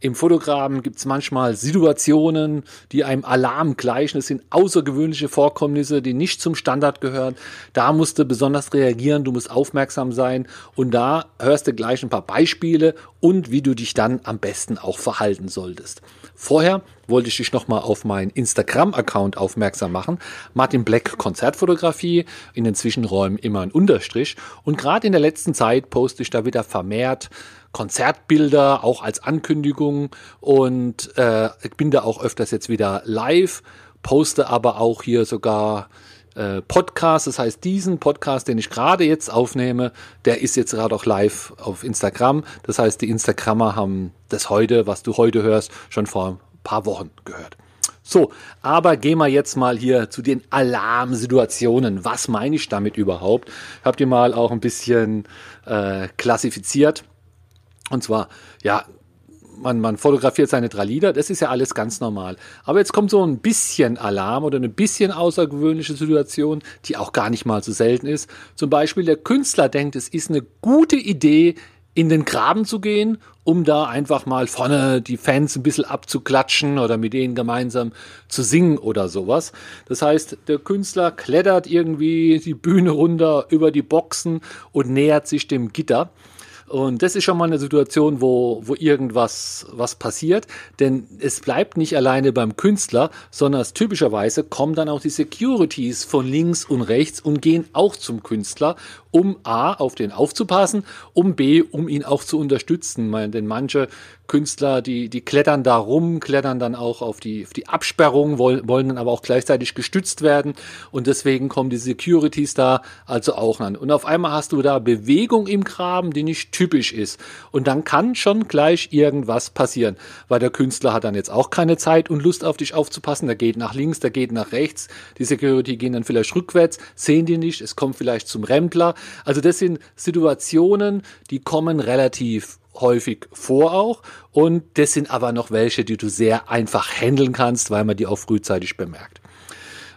Im Fotograben gibt es manchmal Situationen, die einem Alarm gleichen. Es sind außergewöhnliche Vorkommnisse, die nicht zum Standard gehören. Da musst du besonders reagieren, du musst aufmerksam sein und da hörst du gleich ein paar Beispiele und wie du dich dann am besten auch verhalten solltest. Vorher wollte ich dich nochmal auf meinen Instagram-Account aufmerksam machen. Martin Black Konzertfotografie, in den Zwischenräumen immer ein Unterstrich. Und gerade in der letzten Zeit poste ich da wieder vermehrt Konzertbilder, auch als Ankündigung. Und äh, ich bin da auch öfters jetzt wieder live, poste aber auch hier sogar äh, Podcast. Das heißt, diesen Podcast, den ich gerade jetzt aufnehme, der ist jetzt gerade auch live auf Instagram. Das heißt, die Instagrammer haben das heute, was du heute hörst, schon vor ein paar Wochen gehört. So, aber gehen wir jetzt mal hier zu den Alarmsituationen. Was meine ich damit überhaupt? Habt ihr mal auch ein bisschen äh, klassifiziert? Und zwar, ja, man, man fotografiert seine drei Lieder, das ist ja alles ganz normal. Aber jetzt kommt so ein bisschen Alarm oder eine bisschen außergewöhnliche Situation, die auch gar nicht mal so selten ist. Zum Beispiel der Künstler denkt, es ist eine gute Idee, in den Graben zu gehen, um da einfach mal vorne die Fans ein bisschen abzuklatschen oder mit denen gemeinsam zu singen oder sowas. Das heißt, der Künstler klettert irgendwie die Bühne runter über die Boxen und nähert sich dem Gitter. Und das ist schon mal eine Situation, wo, wo irgendwas was passiert. Denn es bleibt nicht alleine beim Künstler, sondern typischerweise kommen dann auch die Securities von links und rechts und gehen auch zum Künstler um A, auf den aufzupassen, um B, um ihn auch zu unterstützen. Denn manche Künstler, die, die klettern da rum, klettern dann auch auf die, auf die Absperrung, wollen, wollen dann aber auch gleichzeitig gestützt werden. Und deswegen kommen die Securities da also auch an. Und auf einmal hast du da Bewegung im Graben, die nicht typisch ist. Und dann kann schon gleich irgendwas passieren. Weil der Künstler hat dann jetzt auch keine Zeit und Lust auf dich aufzupassen. Der geht nach links, der geht nach rechts. Die Security gehen dann vielleicht rückwärts, sehen die nicht. Es kommt vielleicht zum Rempler. Also das sind Situationen, die kommen relativ häufig vor auch. Und das sind aber noch welche, die du sehr einfach handeln kannst, weil man die auch frühzeitig bemerkt.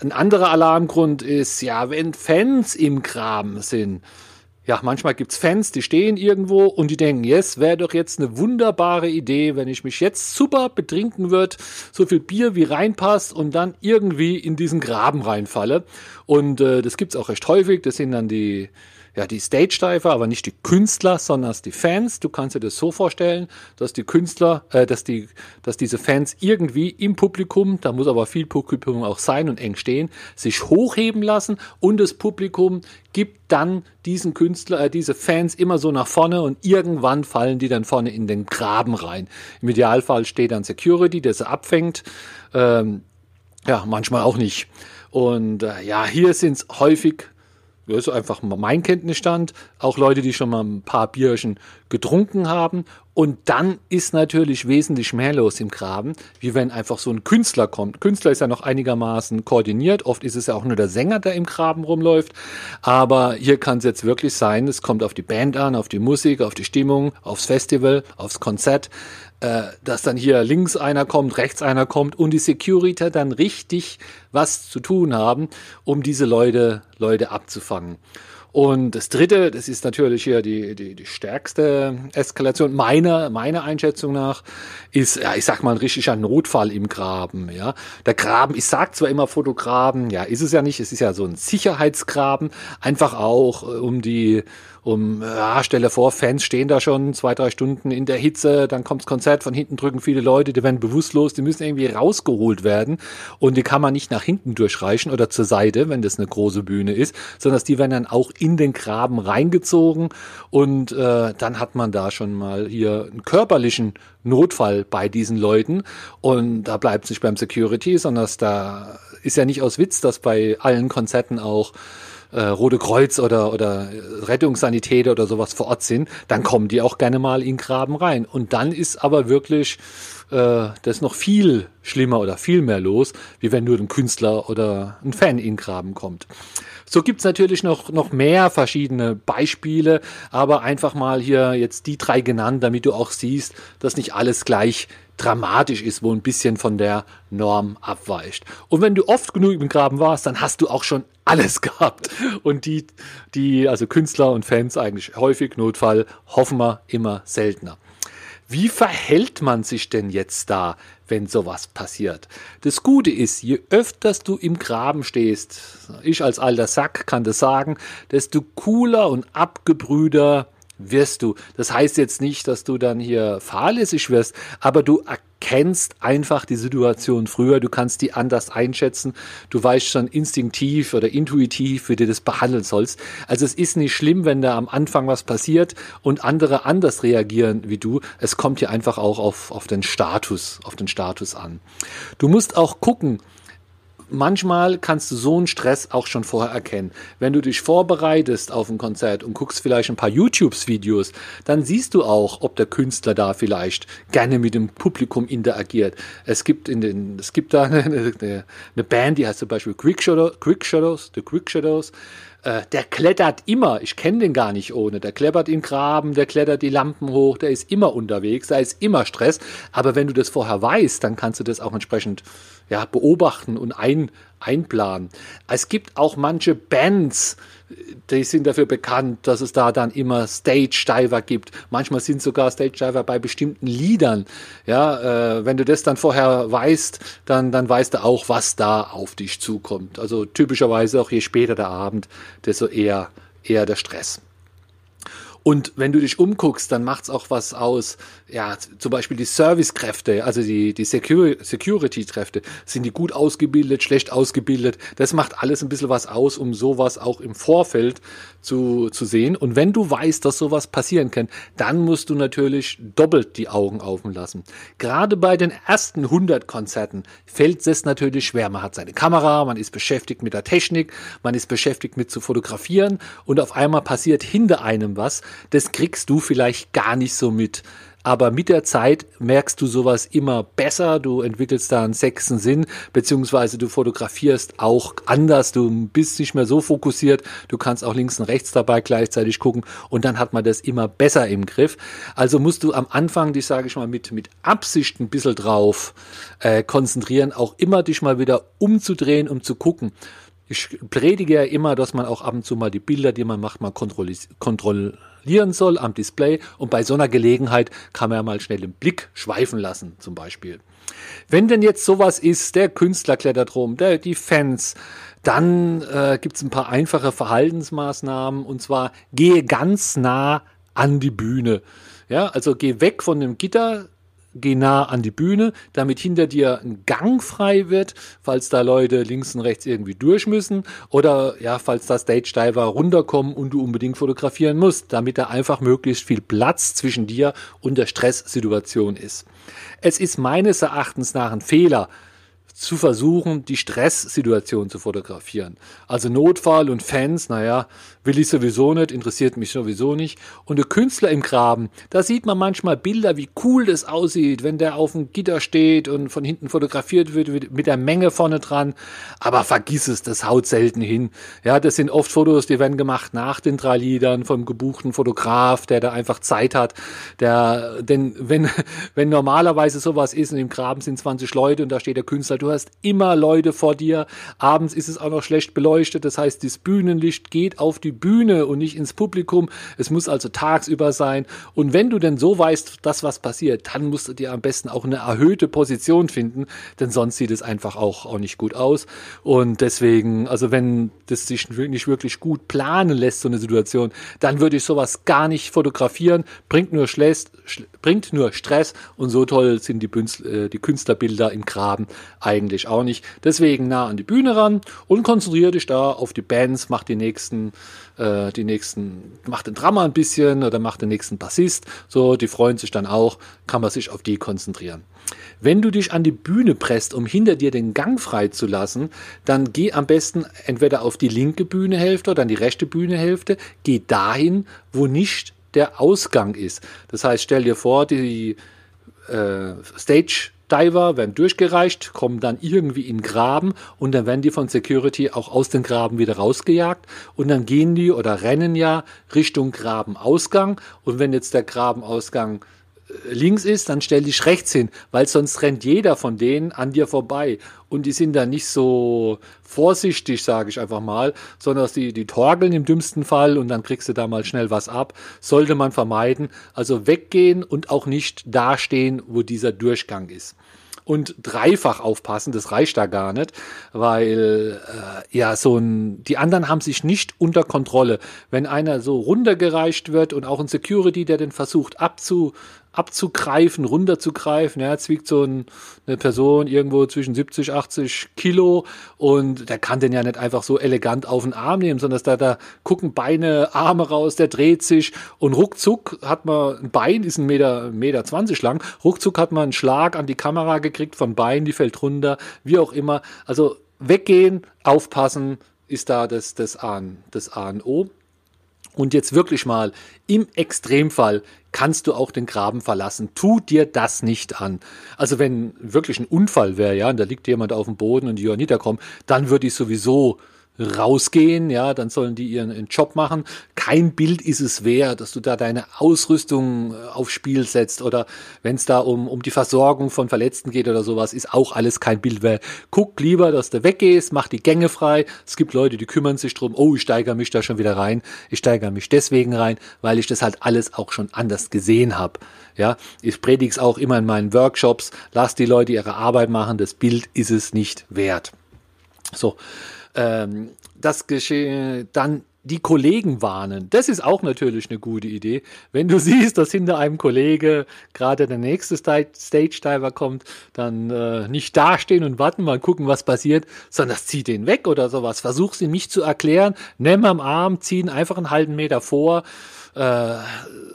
Ein anderer Alarmgrund ist, ja, wenn Fans im Graben sind, ja, manchmal gibt's Fans, die stehen irgendwo und die denken, yes, wäre doch jetzt eine wunderbare Idee, wenn ich mich jetzt super betrinken würde, so viel Bier wie reinpasst und dann irgendwie in diesen Graben reinfalle. Und äh, das gibt's auch recht häufig. Das sind dann die ja, die Stage-Diver, aber nicht die Künstler, sondern die Fans. Du kannst dir das so vorstellen, dass die Künstler, äh, dass die, dass diese Fans irgendwie im Publikum, da muss aber viel Publikum auch sein und eng stehen, sich hochheben lassen und das Publikum gibt dann diesen Künstler, äh, diese Fans immer so nach vorne und irgendwann fallen die dann vorne in den Graben rein. Im Idealfall steht dann Security, der sie abfängt. Ähm, ja, manchmal auch nicht. Und äh, ja, hier sind es häufig das ist einfach mein Kenntnisstand. Auch Leute, die schon mal ein paar Bierchen getrunken haben. Und dann ist natürlich wesentlich mehr los im Graben, wie wenn einfach so ein Künstler kommt. Künstler ist ja noch einigermaßen koordiniert. Oft ist es ja auch nur der Sänger, der im Graben rumläuft. Aber hier kann es jetzt wirklich sein, es kommt auf die Band an, auf die Musik, auf die Stimmung, aufs Festival, aufs Konzert äh, dass dann hier links einer kommt, rechts einer kommt und die Security dann richtig was zu tun haben, um diese Leute, Leute abzufangen. Und das dritte, das ist natürlich hier die, die, die stärkste Eskalation, meiner, meiner Einschätzung nach, ist, ja, ich sag mal, ein richtiger Notfall im Graben, ja. Der Graben, ich sag zwar immer Fotograben, ja, ist es ja nicht, es ist ja so ein Sicherheitsgraben, einfach auch, äh, um die, um, ja, stelle vor, Fans stehen da schon zwei, drei Stunden in der Hitze, dann kommt das Konzert, von hinten drücken viele Leute, die werden bewusstlos, die müssen irgendwie rausgeholt werden und die kann man nicht nach hinten durchreichen oder zur Seite, wenn das eine große Bühne ist, sondern die werden dann auch in den Graben reingezogen und äh, dann hat man da schon mal hier einen körperlichen Notfall bei diesen Leuten und da bleibt es nicht beim Security, sondern da ist ja nicht aus Witz, dass bei allen Konzerten auch äh, Rote Kreuz oder, oder Rettungssanität oder sowas vor Ort sind, dann kommen die auch gerne mal in Graben rein. Und dann ist aber wirklich äh, das ist noch viel schlimmer oder viel mehr los, wie wenn nur ein Künstler oder ein Fan in Graben kommt. So gibt's natürlich noch, noch mehr verschiedene Beispiele, aber einfach mal hier jetzt die drei genannt, damit du auch siehst, dass nicht alles gleich dramatisch ist, wo ein bisschen von der Norm abweicht. Und wenn du oft genug im Graben warst, dann hast du auch schon alles gehabt. Und die, die, also Künstler und Fans eigentlich häufig, Notfall, hoffen wir immer seltener. Wie verhält man sich denn jetzt da, wenn sowas passiert? Das Gute ist, je öfter du im Graben stehst, ich als alter Sack kann das sagen, desto cooler und abgebrüder wirst du. Das heißt jetzt nicht, dass du dann hier fahrlässig wirst, aber du erkennst einfach die Situation früher, du kannst die anders einschätzen, du weißt schon instinktiv oder intuitiv, wie du das behandeln sollst. Also es ist nicht schlimm, wenn da am Anfang was passiert und andere anders reagieren wie du. Es kommt hier einfach auch auf, auf den Status, auf den Status an. Du musst auch gucken, manchmal kannst du so einen Stress auch schon vorher erkennen. Wenn du dich vorbereitest auf ein Konzert und guckst vielleicht ein paar YouTube-Videos, dann siehst du auch, ob der Künstler da vielleicht gerne mit dem Publikum interagiert. Es gibt in den, es gibt da eine, eine, Band, die heißt zum Beispiel Quick, Shadow, Quick Shadows, The Quick Shadows. Äh, der klettert immer, ich kenne den gar nicht ohne, der klettert in Graben, der klettert die Lampen hoch, der ist immer unterwegs, da ist immer Stress. Aber wenn du das vorher weißt, dann kannst du das auch entsprechend ja, beobachten und ein, einplanen. Es gibt auch manche Bands, die sind dafür bekannt, dass es da dann immer Stage Diver gibt. Manchmal sind sogar Stage Diver bei bestimmten Liedern. Ja, äh, wenn du das dann vorher weißt, dann, dann weißt du auch, was da auf dich zukommt. Also typischerweise auch je später der Abend, desto eher, eher der Stress. Und wenn du dich umguckst, dann macht es auch was aus. Ja, zum Beispiel die Servicekräfte, also die, die Security-Kräfte, sind die gut ausgebildet, schlecht ausgebildet. Das macht alles ein bisschen was aus, um sowas auch im Vorfeld zu, zu sehen. Und wenn du weißt, dass sowas passieren kann, dann musst du natürlich doppelt die Augen offen lassen. Gerade bei den ersten 100 Konzerten fällt es natürlich schwer. Man hat seine Kamera, man ist beschäftigt mit der Technik, man ist beschäftigt mit zu fotografieren und auf einmal passiert hinter einem was das kriegst du vielleicht gar nicht so mit. Aber mit der Zeit merkst du sowas immer besser, du entwickelst da einen sechsten Sinn, beziehungsweise du fotografierst auch anders, du bist nicht mehr so fokussiert, du kannst auch links und rechts dabei gleichzeitig gucken und dann hat man das immer besser im Griff. Also musst du am Anfang dich, sage ich mal, mit, mit Absicht ein bisschen drauf äh, konzentrieren, auch immer dich mal wieder umzudrehen, um zu gucken. Ich predige ja immer, dass man auch ab und zu mal die Bilder, die man macht, mal kontrolliert lieren soll am Display und bei so einer Gelegenheit kann man ja mal schnell den Blick schweifen lassen zum Beispiel. Wenn denn jetzt sowas ist, der Künstler klettert rum, der, die Fans, dann äh, gibt es ein paar einfache Verhaltensmaßnahmen und zwar gehe ganz nah an die Bühne. Ja, also geh weg von dem Gitter, geh nah an die Bühne, damit hinter dir ein Gang frei wird, falls da Leute links und rechts irgendwie durch müssen oder ja, falls da Stage Diver runterkommen und du unbedingt fotografieren musst, damit da einfach möglichst viel Platz zwischen dir und der Stresssituation ist. Es ist meines Erachtens nach ein Fehler, zu versuchen, die Stresssituation zu fotografieren. Also Notfall und Fans, naja, will ich sowieso nicht, interessiert mich sowieso nicht. Und der Künstler im Graben, da sieht man manchmal Bilder, wie cool das aussieht, wenn der auf dem Gitter steht und von hinten fotografiert wird mit der Menge vorne dran. Aber vergiss es, das haut selten hin. Ja, das sind oft Fotos, die werden gemacht nach den drei Liedern vom gebuchten Fotograf, der da einfach Zeit hat. Der, denn wenn, wenn normalerweise sowas ist und im Graben sind 20 Leute und da steht der Künstler, du hast immer Leute vor dir. Abends ist es auch noch schlecht beleuchtet. Das heißt, das Bühnenlicht geht auf die Bühne und nicht ins Publikum. Es muss also tagsüber sein. Und wenn du denn so weißt, dass was passiert, dann musst du dir am besten auch eine erhöhte Position finden, denn sonst sieht es einfach auch, auch nicht gut aus. Und deswegen, also wenn das sich nicht wirklich gut planen lässt, so eine Situation, dann würde ich sowas gar nicht fotografieren. Bringt nur Stress, bringt nur Stress und so toll sind die, Bünstler, äh, die Künstlerbilder im Graben eigentlich auch nicht. Deswegen nah an die Bühne ran und konzentriere dich da auf die Bands, mach die nächsten, äh, die nächsten, mach den Drummer ein bisschen oder mach den nächsten Bassist. So, die freuen sich dann auch, kann man sich auf die konzentrieren. Wenn du dich an die Bühne presst, um hinter dir den Gang frei zu lassen, dann geh am besten entweder auf die linke Bühnehälfte oder an die rechte Bühnehälfte. Geh dahin, wo nicht der Ausgang ist. Das heißt, stell dir vor, die äh, Stage Diver werden durchgereicht, kommen dann irgendwie in Graben und dann werden die von Security auch aus den Graben wieder rausgejagt und dann gehen die oder rennen ja Richtung Grabenausgang und wenn jetzt der Grabenausgang links ist, dann stell dich rechts hin, weil sonst rennt jeder von denen an dir vorbei. Und die sind da nicht so vorsichtig, sage ich einfach mal, sondern die, die torgeln im dümmsten Fall und dann kriegst du da mal schnell was ab. Sollte man vermeiden. Also weggehen und auch nicht dastehen, wo dieser Durchgang ist und dreifach aufpassen, das reicht da gar nicht, weil äh, ja so ein, die anderen haben sich nicht unter Kontrolle. Wenn einer so runtergereicht wird und auch ein Security, der den versucht abzu, abzugreifen, runterzugreifen. Ja, jetzt wiegt so ein, eine Person irgendwo zwischen 70, 80 Kilo und der kann den ja nicht einfach so elegant auf den Arm nehmen, sondern da, da gucken Beine, Arme raus, der dreht sich und ruckzuck hat man ein Bein, ist ein Meter, Meter 20 lang, ruckzuck hat man einen Schlag an die Kamera gekriegt von Bein, die fällt runter, wie auch immer. Also weggehen, aufpassen, ist da das, das, A, das A und O. Und jetzt wirklich mal, im Extremfall kannst du auch den Graben verlassen. Tu dir das nicht an. Also wenn wirklich ein Unfall wäre, ja, und da liegt jemand auf dem Boden und die Johanniter kommen, dann würde ich sowieso rausgehen, ja, dann sollen die ihren, ihren Job machen. Kein Bild ist es wert, dass du da deine Ausrüstung äh, aufs Spiel setzt oder wenn es da um, um die Versorgung von Verletzten geht oder sowas, ist auch alles kein Bild wert. Guck lieber, dass du weggehst, mach die Gänge frei. Es gibt Leute, die kümmern sich drum, oh, ich steigere mich da schon wieder rein. Ich steigere mich deswegen rein, weil ich das halt alles auch schon anders gesehen habe. Ja, ich predige es auch immer in meinen Workshops. Lass die Leute ihre Arbeit machen. Das Bild ist es nicht wert. So, ähm, das Geschehen, dann die Kollegen warnen. Das ist auch natürlich eine gute Idee. Wenn du siehst, dass hinter einem Kollege gerade der nächste Stage Diver kommt, dann äh, nicht dastehen und warten, mal gucken, was passiert, sondern das zieht den weg oder sowas. Versuch ihn nicht zu erklären, nimm am Arm, zieh ihn einfach einen halben Meter vor äh,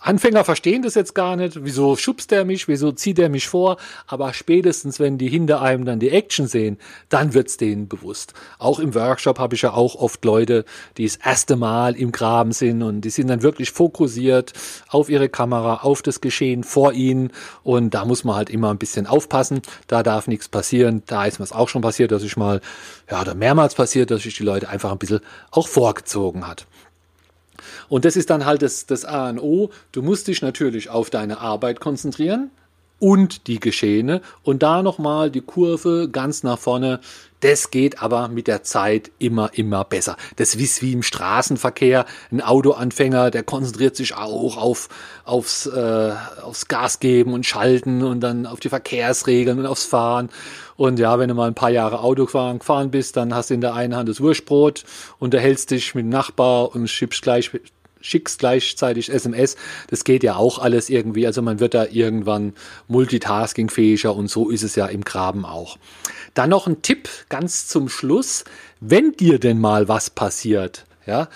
Anfänger verstehen das jetzt gar nicht. Wieso schubst der mich? Wieso zieht er mich vor? Aber spätestens, wenn die hinter einem dann die Action sehen, dann wird's denen bewusst. Auch im Workshop habe ich ja auch oft Leute, die das erste Mal im Graben sind und die sind dann wirklich fokussiert auf ihre Kamera, auf das Geschehen vor ihnen. Und da muss man halt immer ein bisschen aufpassen. Da darf nichts passieren. Da ist mir es auch schon passiert, dass ich mal, ja, oder mehrmals passiert, dass sich die Leute einfach ein bisschen auch vorgezogen hat. Und das ist dann halt das, das A und O. Du musst dich natürlich auf deine Arbeit konzentrieren und die Geschehene und da nochmal die Kurve ganz nach vorne. Das geht aber mit der Zeit immer, immer besser. Das ist wie im Straßenverkehr. Ein Autoanfänger, der konzentriert sich auch auf, aufs, äh, aufs Gas geben und schalten und dann auf die Verkehrsregeln und aufs Fahren. Und ja, wenn du mal ein paar Jahre Auto gefahren, gefahren bist, dann hast du in der einen Hand das Wurstbrot, unterhältst dich mit dem Nachbar und schiebst gleich schickst gleichzeitig SMS. Das geht ja auch alles irgendwie. Also man wird da irgendwann multitaskingfähiger und so ist es ja im Graben auch. Dann noch ein Tipp ganz zum Schluss. Wenn dir denn mal was passiert, ja,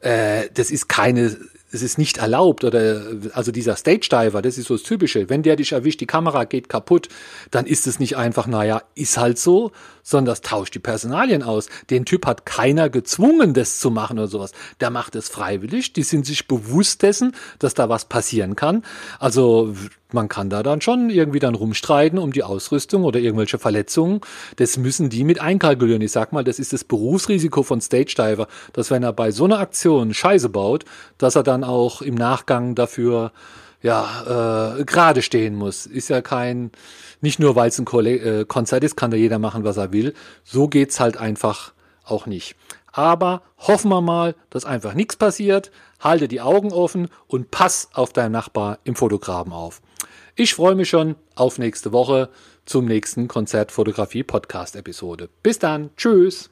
äh, das ist keine es ist nicht erlaubt oder also dieser Stage Diver, das ist so das Typische. Wenn der dich erwischt, die Kamera geht kaputt, dann ist es nicht einfach, naja, ist halt so, sondern das tauscht die Personalien aus. Den Typ hat keiner gezwungen, das zu machen oder sowas. Der macht es freiwillig. Die sind sich bewusst dessen, dass da was passieren kann. Also man kann da dann schon irgendwie dann rumstreiten um die Ausrüstung oder irgendwelche Verletzungen. Das müssen die mit einkalkulieren. Ich sag mal, das ist das Berufsrisiko von Stage Diver, dass wenn er bei so einer Aktion Scheiße baut, dass er dann auch im Nachgang dafür ja äh, gerade stehen muss. Ist ja kein nicht nur weil es ein äh, Konzert ist, kann da jeder machen, was er will. So geht's halt einfach auch nicht. Aber hoffen wir mal, dass einfach nichts passiert. Halte die Augen offen und pass auf deinen Nachbar im Fotograben auf. Ich freue mich schon auf nächste Woche zum nächsten Konzertfotografie-Podcast-Episode. Bis dann. Tschüss.